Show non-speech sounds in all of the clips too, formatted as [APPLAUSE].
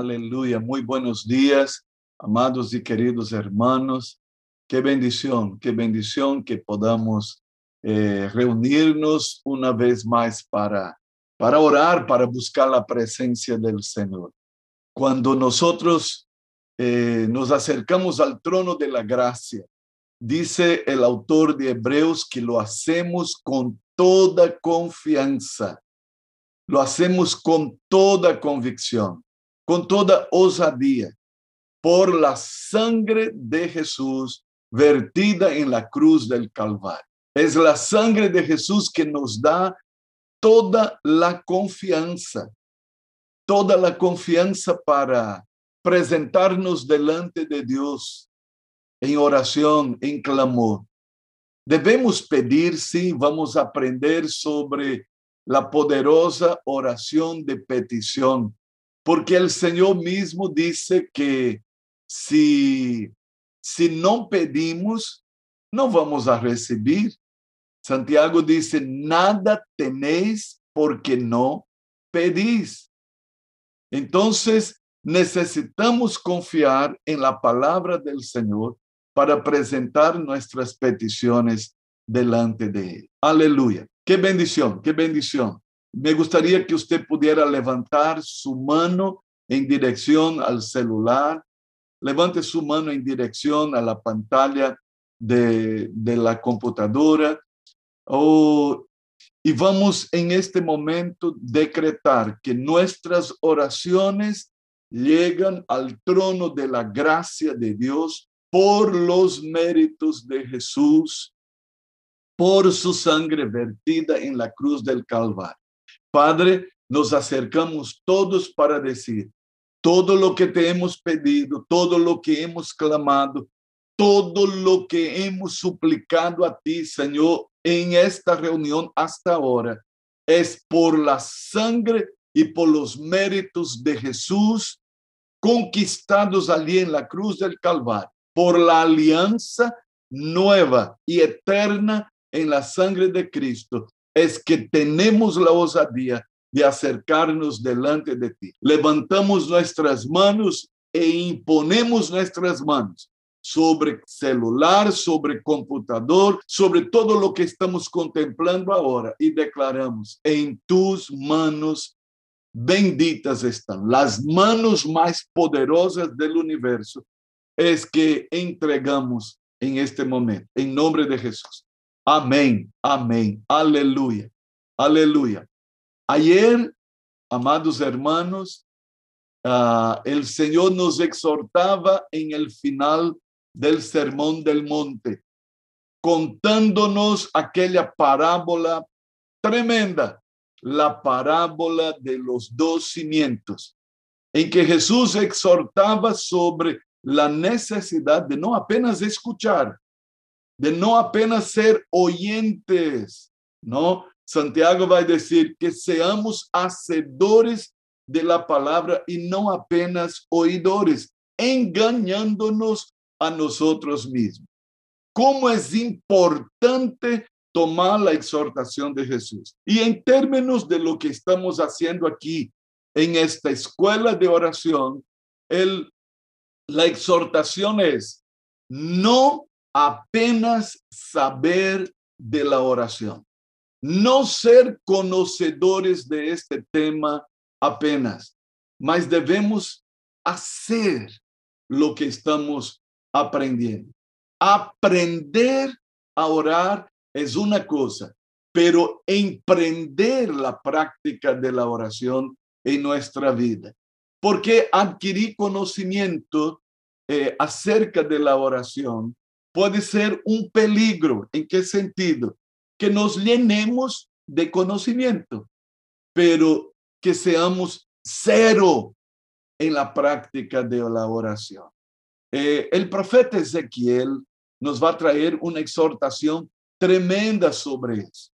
aleluya. Muy buenos días, amados y queridos hermanos. Qué bendición, qué bendición que podamos eh, reunirnos una vez más para, para orar, para buscar la presencia del Señor. Cuando nosotros eh, nos acercamos al trono de la gracia, dice el autor de Hebreos que lo hacemos con toda confianza lo hacemos con toda convicción, con toda osadía, por la sangre de Jesús vertida en la cruz del Calvario. Es la sangre de Jesús que nos da toda la confianza, toda la confianza para presentarnos delante de Dios en oración, en clamor. Debemos pedir, sí, vamos a aprender sobre la poderosa oración de petición, porque el Señor mismo dice que si, si no pedimos, no vamos a recibir. Santiago dice, nada tenéis porque no pedís. Entonces, necesitamos confiar en la palabra del Señor para presentar nuestras peticiones delante de Él. Aleluya. Qué bendición, qué bendición. Me gustaría que usted pudiera levantar su mano en dirección al celular. Levante su mano en dirección a la pantalla de, la computadora. Oh, y vamos en este momento decretar que nuestras oraciones llegan al trono de la gracia de Dios por los méritos de Jesús por su sangre vertida en la cruz del Calvario. Padre, nos acercamos todos para decir, todo lo que te hemos pedido, todo lo que hemos clamado, todo lo que hemos suplicado a ti, Señor, en esta reunión hasta ahora, es por la sangre y por los méritos de Jesús conquistados allí en la cruz del Calvario, por la alianza nueva y eterna en la sangre de Cristo es que tenemos la osadía de acercarnos delante de ti. Levantamos nuestras manos e imponemos nuestras manos sobre celular, sobre computador, sobre todo lo que estamos contemplando ahora y declaramos, en tus manos benditas están, las manos más poderosas del universo, es que entregamos en este momento, en nombre de Jesús. Amén, amén, aleluya, aleluya. Ayer, amados hermanos, uh, el Señor nos exhortaba en el final del Sermón del Monte, contándonos aquella parábola tremenda, la parábola de los dos cimientos, en que Jesús exhortaba sobre la necesidad de no apenas escuchar, de no apenas ser oyentes, ¿no? Santiago va a decir que seamos hacedores de la palabra y no apenas oidores, engañándonos a nosotros mismos. ¿Cómo es importante tomar la exhortación de Jesús? Y en términos de lo que estamos haciendo aquí en esta escuela de oración, el, la exhortación es no apenas saber de la oración. No ser conocedores de este tema apenas, mas debemos hacer lo que estamos aprendiendo. Aprender a orar es una cosa, pero emprender la práctica de la oración en nuestra vida. Porque adquirir conocimiento eh, acerca de la oración puede ser un peligro. ¿En qué sentido? Que nos llenemos de conocimiento, pero que seamos cero en la práctica de la oración. Eh, el profeta Ezequiel nos va a traer una exhortación tremenda sobre eso.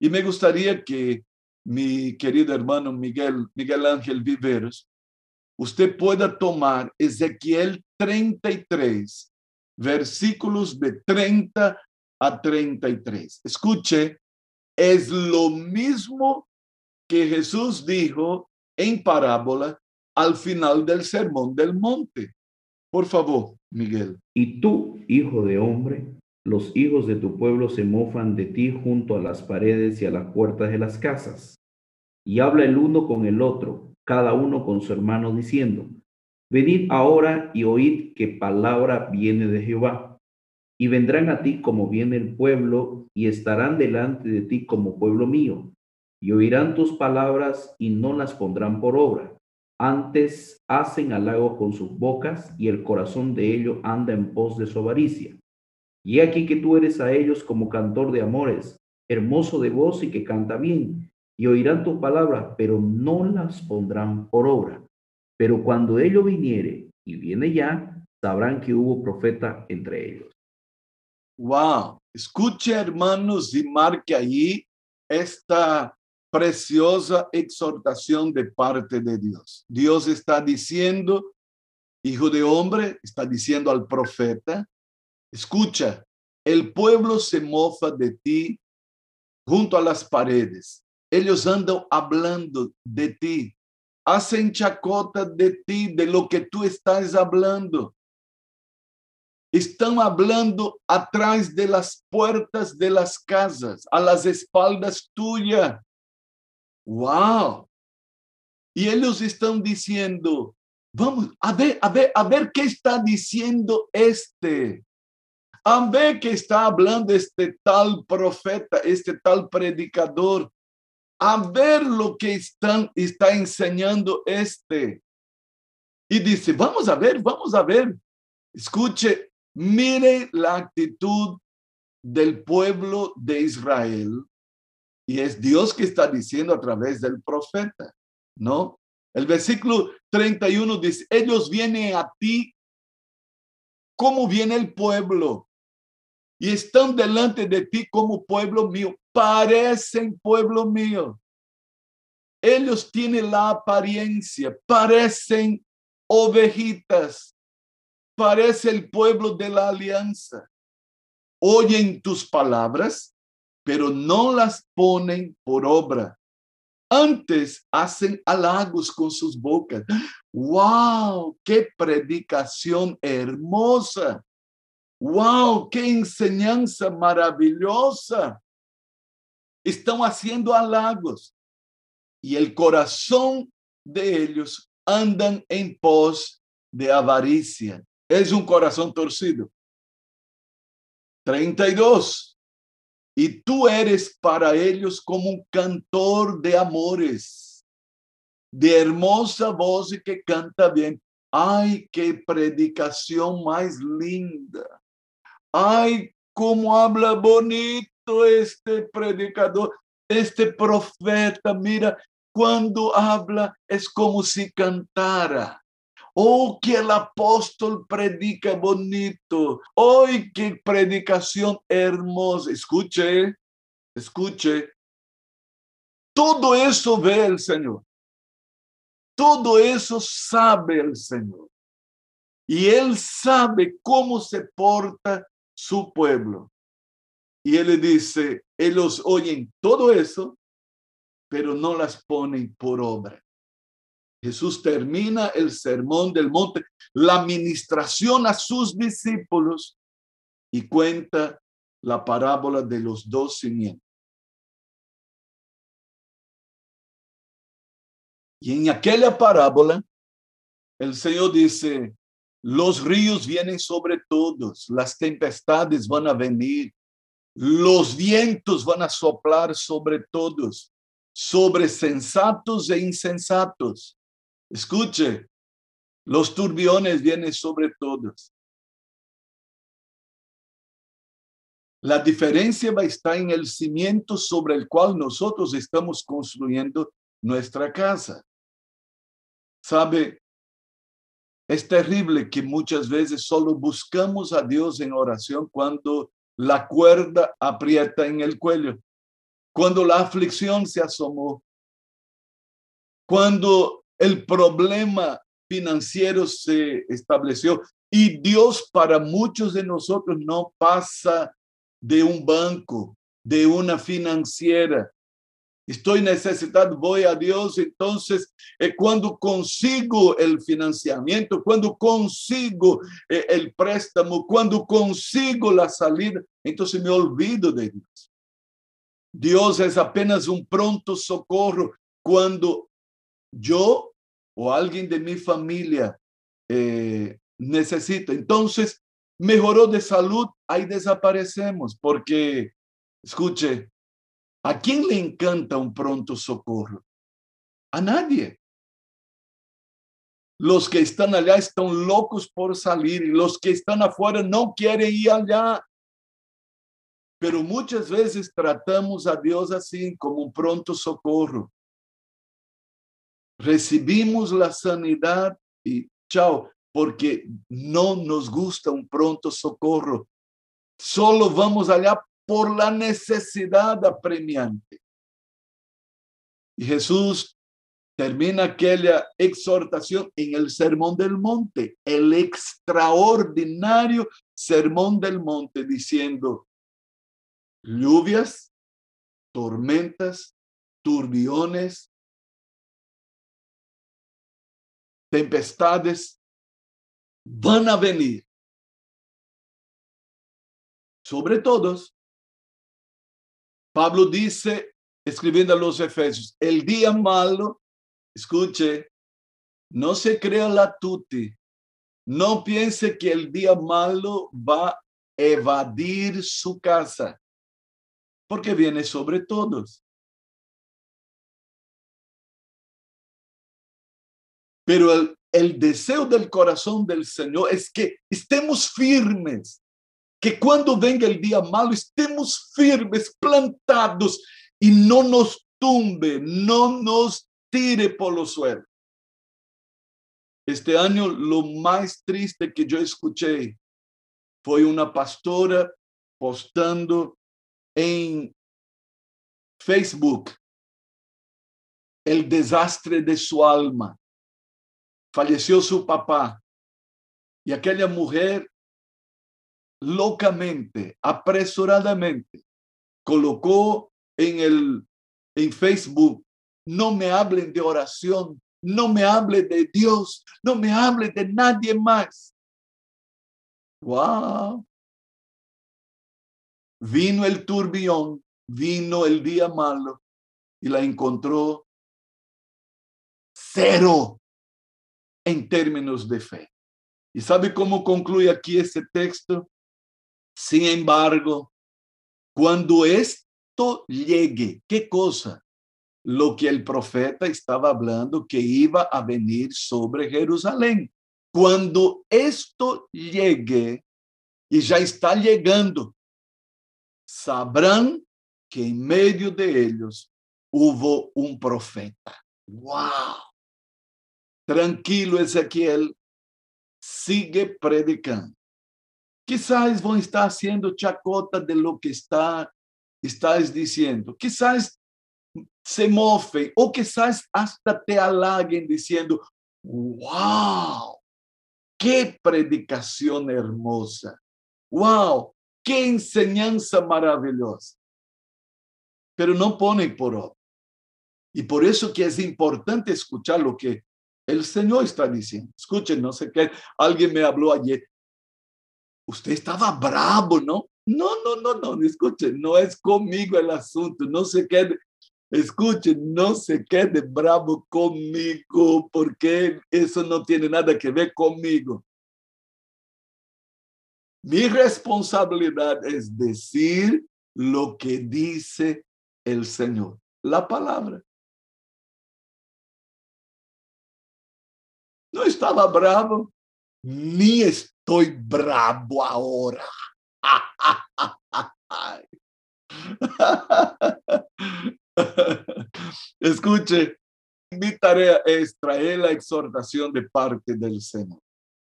Y me gustaría que mi querido hermano Miguel, Miguel Ángel Viveros, usted pueda tomar Ezequiel 33 versículos de 30 a 33. Escuche, es lo mismo que Jesús dijo en parábola al final del sermón del monte. Por favor, Miguel. Y tú, hijo de hombre, los hijos de tu pueblo se mofan de ti junto a las paredes y a las puertas de las casas. Y habla el uno con el otro, cada uno con su hermano, diciendo, Venid ahora y oíd que palabra viene de Jehová. Y vendrán a ti como viene el pueblo, y estarán delante de ti como pueblo mío. Y oirán tus palabras y no las pondrán por obra. Antes hacen halago con sus bocas, y el corazón de ellos anda en pos de su avaricia. Y aquí que tú eres a ellos como cantor de amores, hermoso de voz y que canta bien, y oirán tus palabras, pero no las pondrán por obra pero cuando ello viniere, y viene ya, sabrán que hubo profeta entre ellos. Wow, escuche hermanos y marque allí esta preciosa exhortación de parte de Dios. Dios está diciendo, hijo de hombre, está diciendo al profeta, escucha, el pueblo se mofa de ti junto a las paredes. Ellos andan hablando de ti hacen chacota de ti, de lo que tú estás hablando. Están hablando atrás de las puertas de las casas, a las espaldas tuyas. ¡Wow! Y ellos están diciendo, vamos, a ver, a ver, a ver qué está diciendo este. A ver qué está hablando este tal profeta, este tal predicador a ver lo que están, está enseñando este. Y dice, vamos a ver, vamos a ver. Escuche, mire la actitud del pueblo de Israel. Y es Dios que está diciendo a través del profeta, ¿no? El versículo 31 dice, ellos vienen a ti como viene el pueblo y están delante de ti como pueblo mío parecen pueblo mío. Ellos tienen la apariencia, parecen ovejitas, parece el pueblo de la alianza. Oyen tus palabras, pero no las ponen por obra. Antes hacen halagos con sus bocas. ¡Wow! ¡Qué predicación hermosa! ¡Wow! ¡Qué enseñanza maravillosa! Estão haciendo halagos y el corazón de ellos andan en pos de avaricia. Es un corazón torcido. 32. Y tú eres para ellos como un cantor de amores, de hermosa voz y que canta bien. Ay, qué predicación más linda. Ay, cómo habla bonito este predicador, este profeta, mira, cuando habla es como si cantara. Oh, que el apóstol predica bonito. Hoy, qué predicación hermosa. Escuche, escuche. Todo eso ve el Señor. Todo eso sabe el Señor. Y Él sabe cómo se porta su pueblo. Y él le dice, ellos oyen todo eso, pero no las ponen por obra. Jesús termina el sermón del monte, la administración a sus discípulos y cuenta la parábola de los dos cimientos. Y en aquella parábola, el Señor dice, los ríos vienen sobre todos, las tempestades van a venir, los vientos van a soplar sobre todos, sobre sensatos e insensatos. Escuche, los turbiones vienen sobre todos. La diferencia va a estar en el cimiento sobre el cual nosotros estamos construyendo nuestra casa. ¿Sabe? Es terrible que muchas veces solo buscamos a Dios en oración cuando la cuerda aprieta en el cuello. Cuando la aflicción se asomó, cuando el problema financiero se estableció y Dios para muchos de nosotros no pasa de un banco, de una financiera. Estoy necesitado, voy a Dios. Entonces, eh, cuando consigo el financiamiento, cuando consigo eh, el préstamo, cuando consigo la salida, entonces me olvido de Dios. Dios es apenas un pronto socorro cuando yo o alguien de mi familia eh, necesita. Entonces, mejoró de salud, ahí desaparecemos, porque, escuche, ¿a quién le encanta un pronto socorro? A nadie. Los que están allá están locos por salir y los que están afuera no quieren ir allá. Pero muchas veces tratamos a Dios así, como un pronto socorro. Recibimos la sanidad y chao, porque no nos gusta un pronto socorro. Solo vamos allá por la necesidad apremiante. Y Jesús termina aquella exhortación en el Sermón del Monte, el extraordinario Sermón del Monte, diciendo, lluvias, tormentas, turbiones, tempestades van a venir sobre todos. Pablo dice, escribiendo a los Efesios, el día malo, escuche, no se crea la tuti, no piense que el día malo va a evadir su casa porque viene sobre todos. Pero el, el deseo del corazón del Señor es que estemos firmes, que cuando venga el día malo estemos firmes, plantados y no nos tumbe, no nos tire por los suelos. Este año lo más triste que yo escuché fue una pastora postando en Facebook el desastre de su alma. Falleció su papá y aquella mujer locamente, apresuradamente, colocó en el en Facebook, no me hablen de oración, no me hable de Dios, no me hable de nadie más. Wow. Vino el turbión, vino el día malo y la encontró cero en términos de fe. ¿Y sabe cómo concluye aquí este texto? Sin embargo, cuando esto llegue, ¿qué cosa? Lo que el profeta estaba hablando que iba a venir sobre Jerusalén. Cuando esto llegue, y ya está llegando, sabrán que en medio de ellos hubo un profeta. ¡Wow! Tranquilo, Ezequiel, sigue predicando. Quizás vão estar haciendo chacota de lo que está, estás diciendo. Quizás se mofem, ou quizás hasta te halaguen diciendo, wow, que predicação hermosa. Wow, ¡Qué enseñanza maravillosa! Pero no pone por obra. Y por eso que es importante escuchar lo que el Señor está diciendo. Escuchen, no sé qué, alguien me habló ayer. Usted estaba bravo, ¿no? No, no, no, no, escuchen, no es conmigo el asunto, no se quede, escuchen, no se quede bravo conmigo, porque eso no tiene nada que ver conmigo. Mi responsabilidad es decir lo que dice el Señor, la palabra. No estaba bravo, ni estoy bravo ahora. [LAUGHS] Escuche, mi tarea es traer la exhortación de parte del Señor.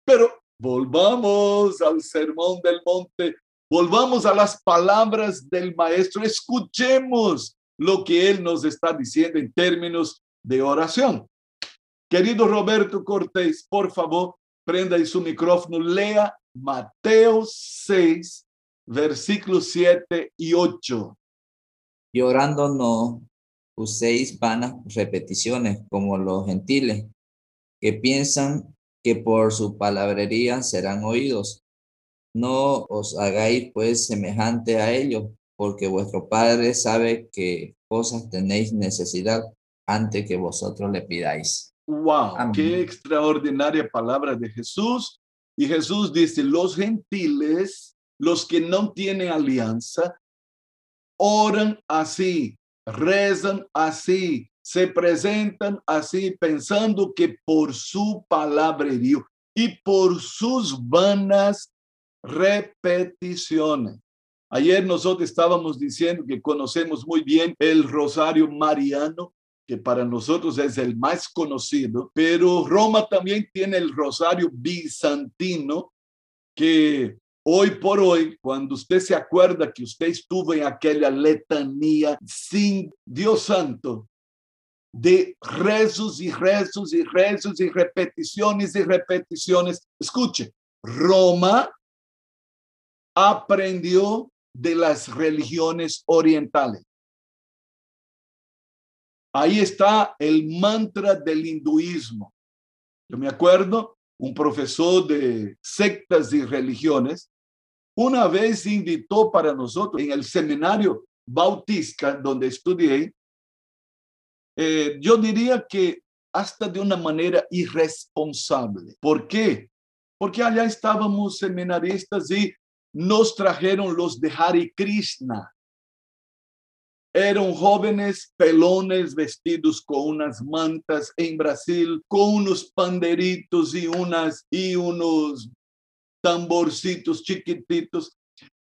Pero Volvamos al sermón del monte, volvamos a las palabras del maestro, escuchemos lo que él nos está diciendo en términos de oración. Querido Roberto Cortés, por favor, prenda su micrófono, lea Mateo 6, versículos 7 y 8. Y orando no, uséis vanas repeticiones como los gentiles, que piensan que por su palabrería serán oídos. No os hagáis pues semejante a ellos, porque vuestro Padre sabe que cosas tenéis necesidad antes que vosotros le pidáis. Wow, Amén. qué extraordinaria palabra de Jesús. Y Jesús dice, los gentiles, los que no tienen alianza, oran así, rezan así, se presentan así, pensando que por su palabrerío y por sus vanas repeticiones. Ayer nosotros estábamos diciendo que conocemos muy bien el rosario mariano, que para nosotros es el más conocido, pero Roma también tiene el rosario bizantino, que hoy por hoy, cuando usted se acuerda que usted estuvo en aquella letanía sin Dios santo, de rezos y rezos y rezos y repeticiones y repeticiones, escuche, Roma aprendió de las religiones orientales. Ahí está el mantra del hinduismo. Yo me acuerdo, un profesor de sectas y religiones, una vez invitó para nosotros en el seminario bautista donde estudié, eh, yo diría que hasta de una manera irresponsable. ¿Por qué? Porque allá estábamos seminaristas y nos trajeron los de Hare Krishna. Eran jóvenes pelones vestidos con unas mantas en Brasil, con unos panderitos y, unas, y unos tamborcitos chiquititos.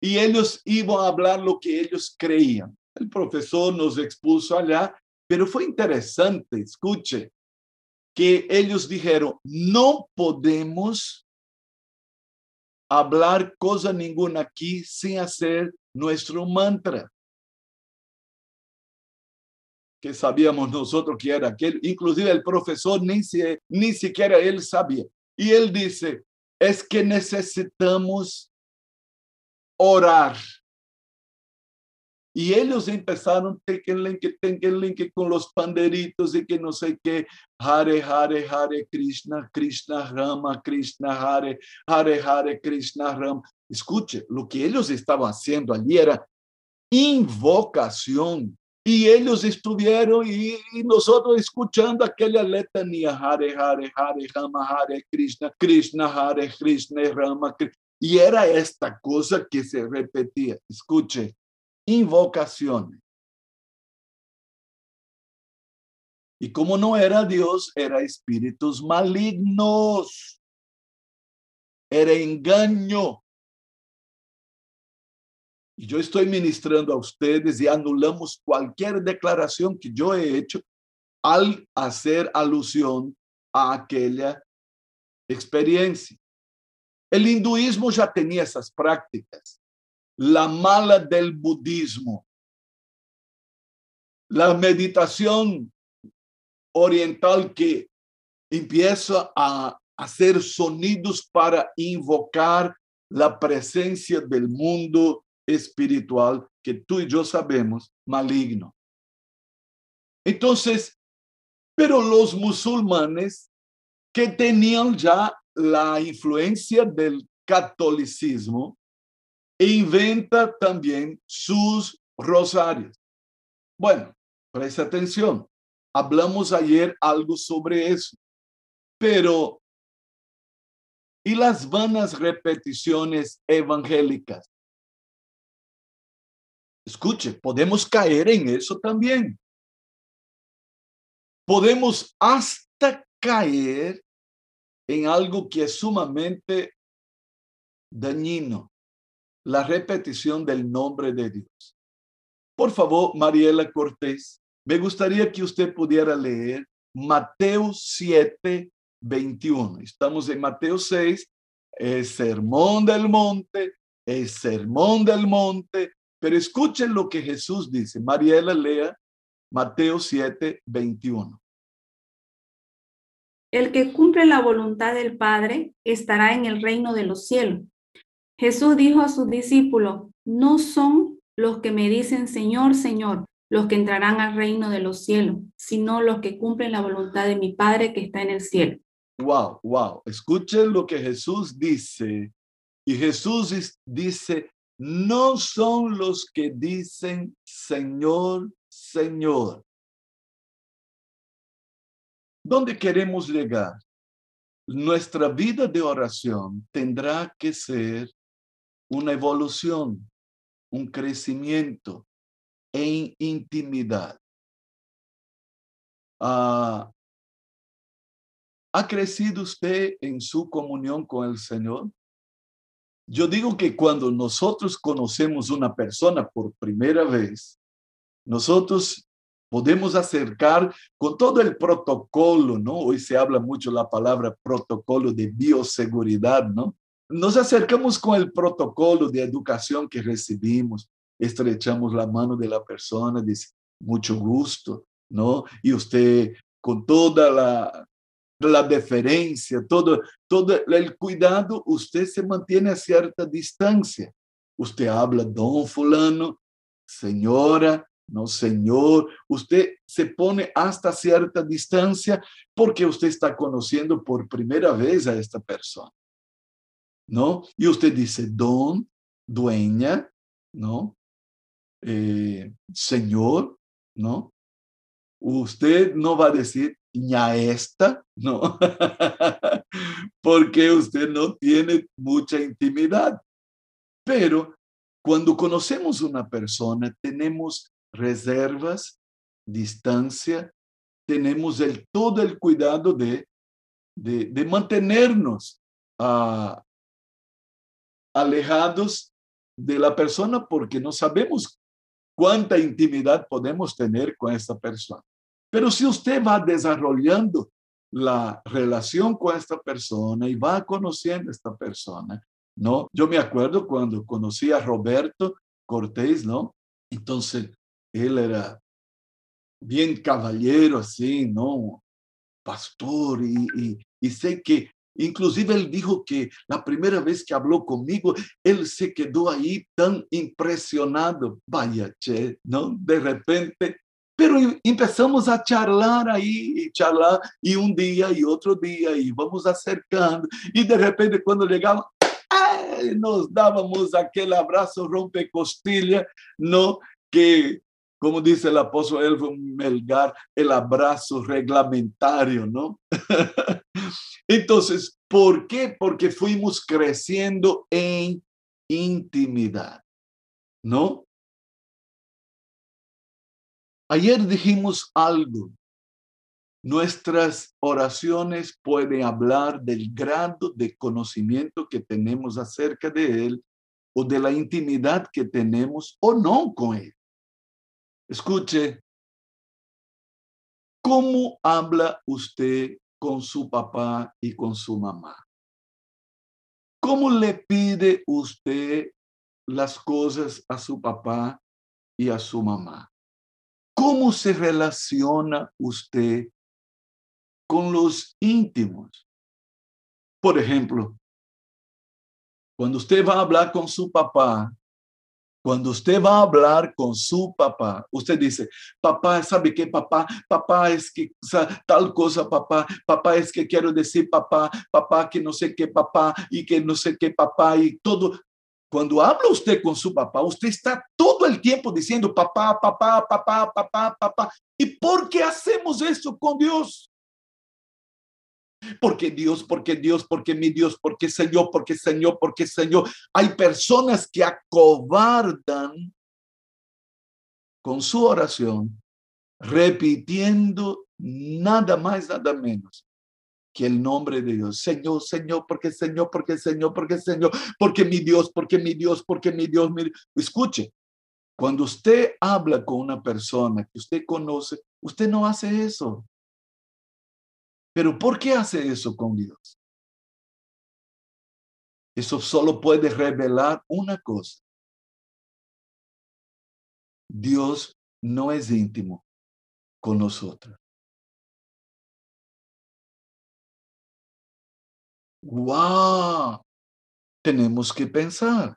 Y ellos iban a hablar lo que ellos creían. El profesor nos expuso allá, pero fue interesante, escuche, que ellos dijeron, no podemos hablar cosa ninguna aquí sin hacer nuestro mantra. Que sabíamos nosotros que era aquel. Inclusive el profesor ni, se, ni siquiera él sabía. Y él dice, es que necesitamos orar. Y ellos empezaron tequenlenque, tequenlenque con los panderitos y que no sé qué, Hare, Hare, Hare, Krishna, Krishna, Rama, Krishna, Hare, Hare, Hare, Krishna, Rama. Escuche, lo que ellos estaban haciendo allí era invocación. Y ellos estuvieron y, nosotros escuchando aquella letanía, Hare, Hare, Hare, Rama, Hare, Krishna, Krishna, Hare, Krishna, Rama, Krishna. Y era esta cosa que se repetía. Escuche, invocaciones. Y como no era Dios, era espíritus malignos. Era engaño. Y yo estoy ministrando a ustedes y anulamos cualquier declaración que yo he hecho al hacer alusión a aquella experiencia. El hinduismo ya tenía esas prácticas la mala del budismo. La meditación oriental que empieza a hacer sonidos para invocar la presencia del mundo espiritual que tú y yo sabemos maligno. Entonces, pero los musulmanes que tenían ya la influencia del catolicismo, inventa también sus rosarios. Bueno, presta atención. Hablamos ayer algo sobre eso, pero ¿y las vanas repeticiones evangélicas? Escuche, podemos caer en eso también. Podemos hasta caer en algo que es sumamente dañino la repetición del nombre de Dios. Por favor, Mariela Cortés, me gustaría que usted pudiera leer Mateo 7, 21. Estamos en Mateo 6, el sermón del monte, el sermón del monte, pero escuchen lo que Jesús dice. Mariela lea Mateo 7, 21. El que cumple la voluntad del Padre estará en el reino de los cielos. Jesús dijo a sus discípulos, no son los que me dicen Señor, Señor, los que entrarán al reino de los cielos, sino los que cumplen la voluntad de mi Padre que está en el cielo. Wow, wow. Escuchen lo que Jesús dice. Y Jesús es- dice, no son los que dicen Señor, Señor. ¿Dónde queremos llegar? Nuestra vida de oración tendrá que ser una evolución, un crecimiento en intimidad. Ah, ¿Ha crecido usted en su comunión con el Señor? Yo digo que cuando nosotros conocemos una persona por primera vez, nosotros podemos acercar con todo el protocolo, ¿no? Hoy se habla mucho la palabra protocolo de bioseguridad, ¿no? Nos acercamos con el protocolo de educación que recibimos, estrechamos la mano de la persona, dice, mucho gusto, ¿no? Y usted con toda la, la deferencia, todo, todo el cuidado, usted se mantiene a cierta distancia. Usted habla, don fulano, señora, no señor. Usted se pone hasta cierta distancia porque usted está conociendo por primera vez a esta persona. ¿No? Y usted dice, don, dueña, ¿no? Eh, señor, ¿no? Usted no va a decir ña esta, no, [LAUGHS] porque usted no tiene mucha intimidad. Pero cuando conocemos una persona, tenemos reservas, distancia, tenemos todo el cuidado de, de, de mantenernos ah, alejados de la persona porque no sabemos cuánta intimidad podemos tener con esta persona. Pero si usted va desarrollando la relación con esta persona y va conociendo a esta persona, ¿no? Yo me acuerdo cuando conocí a Roberto Cortés, ¿no? Entonces, él era bien caballero, así, ¿no? Pastor, y, sé que Inclusive él dijo que la primera vez que habló conmigo, él se quedó ahí tan impresionado. Vaya, che, ¿no? De repente. Pero empezamos a charlar ahí, y charlar, y un día y otro día, y vamos acercando. Y de repente, cuando llegamos, ¡ay! nos dábamos aquel abrazo rompe costilla, ¿no? Que como dice el apóstol Elvio Melgar, el abrazo reglamentario, ¿no? [LAUGHS] Entonces, ¿por qué? Porque fuimos creciendo en intimidad, ¿no? Ayer dijimos algo. Nuestras oraciones pueden hablar del grado de conocimiento que tenemos acerca de Él o de la intimidad que tenemos o no con Él. Escuche, ¿cómo habla usted con su papá y con su mamá? ¿Cómo le pide usted las cosas a su papá y a su mamá? ¿Cómo se relaciona usted con los íntimos? Por ejemplo, cuando usted va a hablar con su papá, cuando usted va a hablar con su papá, usted dice, papá, ¿sabe qué, papá? Papá es que tal cosa, papá. Papá es que quiero decir, papá, papá, que no sé qué, papá, y que no sé qué, papá, y todo. Cuando habla usted con su papá, usted está todo el tiempo diciendo, papá, papá, papá, papá, papá. ¿Y por qué hacemos eso con Dios? porque Dios, porque Dios, porque mi Dios, porque Señor, porque Señor, porque Señor. Hay personas que acobardan con su oración, repitiendo nada más, nada menos que el nombre de Dios. Señor, Señor, porque Señor, porque Señor, porque Señor, porque mi Dios, porque mi Dios, porque mi Dios. Mi... Escuche, cuando usted habla con una persona que usted conoce, usted no hace eso. Pero ¿por qué hace eso con Dios? Eso solo puede revelar una cosa. Dios no es íntimo con nosotros. ¡Wow! Tenemos que pensar.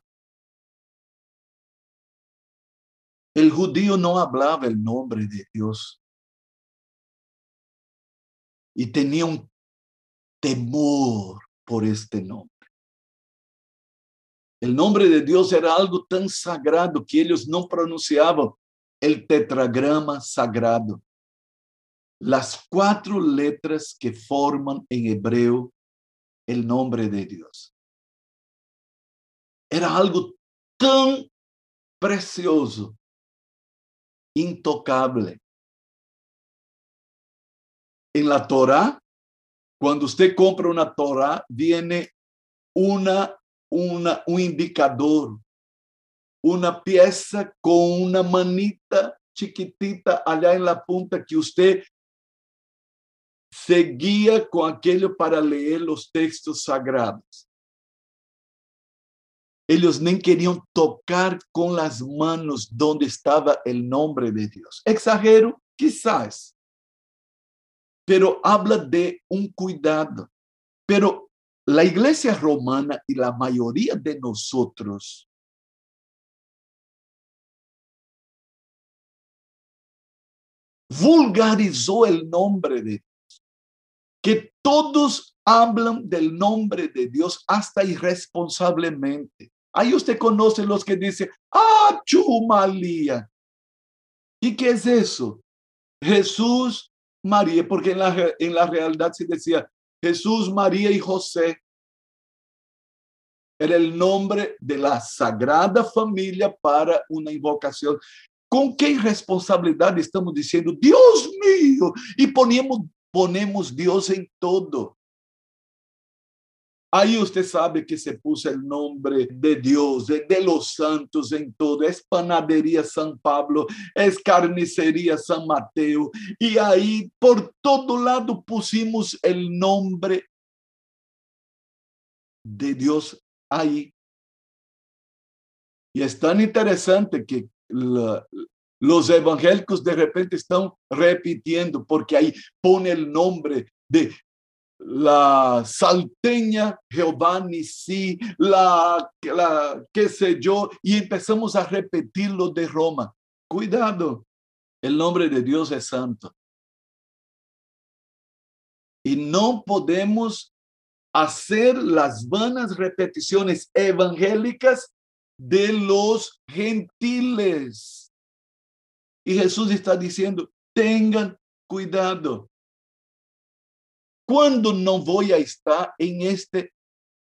El judío no hablaba el nombre de Dios y tenía un temor por este nombre. El nombre de Dios era algo tan sagrado que ellos no pronunciaban el tetragrama sagrado. Las cuatro letras que forman en hebreo el nombre de Dios. Era algo tan precioso, intocable. En la Torah, cuando usted compra una Torah, viene una, una, un indicador, una pieza con una manita chiquitita allá en la punta que usted seguía con aquello para leer los textos sagrados. Ellos nem querían tocar con las manos donde estaba el nombre de Dios. Exagero, quizás, pero habla de un cuidado. Pero la iglesia romana y la mayoría de nosotros vulgarizó el nombre de que todos hablan del nombre de Dios hasta irresponsablemente. Ahí usted conoce los que dicen, ah, chumalía. ¿Y qué es eso? Jesús, María, porque en la, en la realidad se decía Jesús, María y José. Era el nombre de la Sagrada Familia para una invocación. ¿Con qué irresponsabilidad estamos diciendo, Dios mío? Y ponemos, ponemos Dios en todo. Ahí usted sabe que se puso el nombre de Dios, de, los santos en todo. Es panadería San Pablo, es carnicería San Mateo. Y ahí por todo lado pusimos el nombre de Dios ahí. Y es tan interesante que la, los evangélicos de repente están repitiendo porque ahí pone el nombre de la salteña Jehová Nisi, la, la qué sé yo, y empezamos a repetirlo de Roma. Cuidado, el nombre de Dios es santo. Y no podemos hacer las vanas repeticiones evangélicas de los gentiles. Y Jesús está diciendo, tengan cuidado. ¿Cuándo no voy a estar en este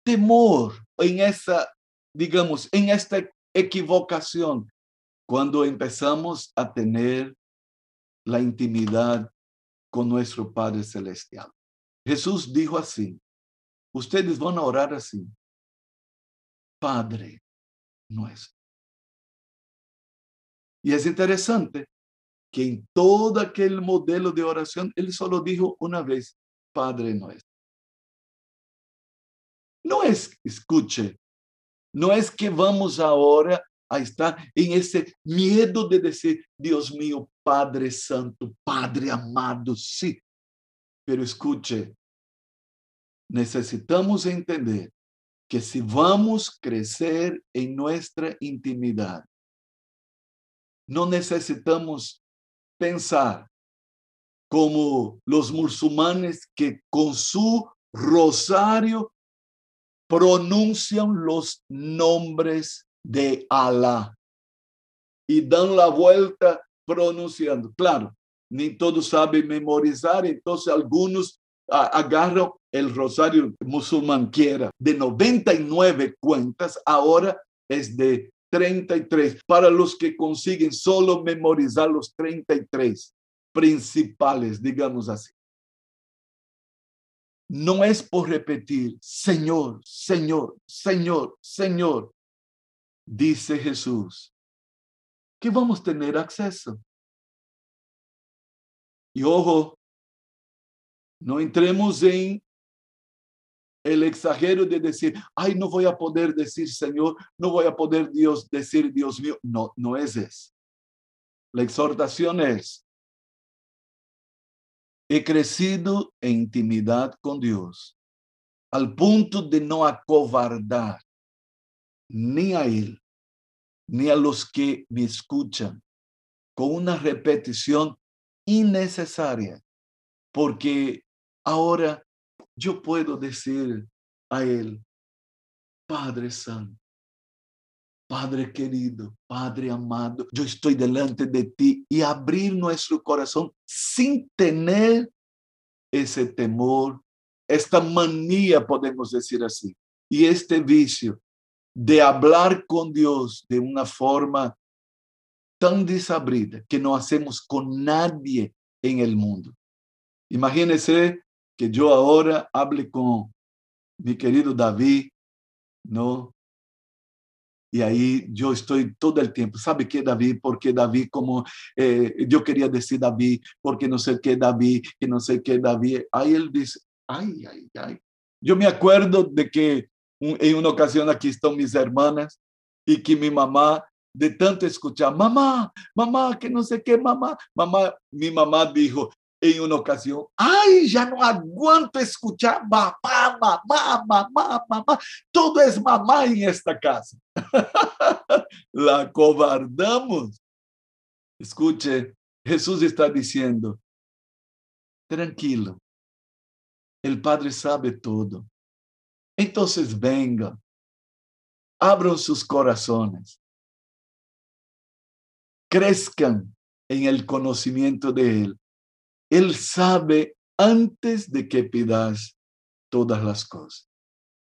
temor, en esa, digamos, en esta equivocación? Cuando empezamos a tener la intimidad con nuestro Padre Celestial. Jesús dijo así, ustedes van a orar así, Padre nuestro. Y es interesante que en todo aquel modelo de oración, él solo dijo una vez, Padre nuestro. No es, escuche, no es que vamos ahora a estar en ese miedo de decir, Dios mío, Padre Santo, Padre amado, sí. Pero escuche, necesitamos entender que si vamos a crecer en nuestra intimidad, no necesitamos pensar como los musulmanes que con su rosario pronuncian los nombres de Alá y dan la vuelta pronunciando. Claro, ni todos saben memorizar, entonces algunos agarran el rosario musulmán que era de 99 cuentas, ahora es de 33. Para los que consiguen solo memorizar los 33 principales, digamos así. No es por repetir, Señor, Señor, Señor, Señor, dice Jesús, que vamos a tener acceso. Y ojo, no entremos en el exagero de decir, ay, no voy a poder decir Señor, no voy a poder Dios decir Dios mío. No, no es eso. La exhortación es, he crecido en intimidad con Dios al punto de no acovardar ni a Él, ni a los que me escuchan, con una repetición innecesaria, porque ahora yo puedo decir a Él, Padre Santo, Padre querido, Padre amado, yo estoy delante de ti y abrir nuestro corazón sin tener ese temor, esta manía, podemos decir así, y este vicio de hablar con Dios de una forma tan desabrida que no hacemos con nadie en el mundo. Imagínense que yo ahora hable con mi querido David, ¿no? Y ahí yo estoy todo el tiempo, ¿sabe qué, David? Porque David, como eh, yo quería decir David, porque no sé qué, David, que no sé qué, David. Ahí él dice, ay, ay, ay. Yo me acuerdo de que en una ocasión aquí están mis hermanas y que mi mamá, de tanto escuchar, mamá, mamá, que no sé qué, mamá, mamá, mi mamá dijo, en una ocasión, ay, ya no aguanto escuchar mamá, mamá, mamá, mamá, todo es mamá en esta casa. [LAUGHS] La cobardamos. Escuche, Jesús está diciendo, tranquilo, el Padre sabe todo. Entonces venga, abran sus corazones, crezcan en el conocimiento de Él él sabe antes de que pidas todas las cosas.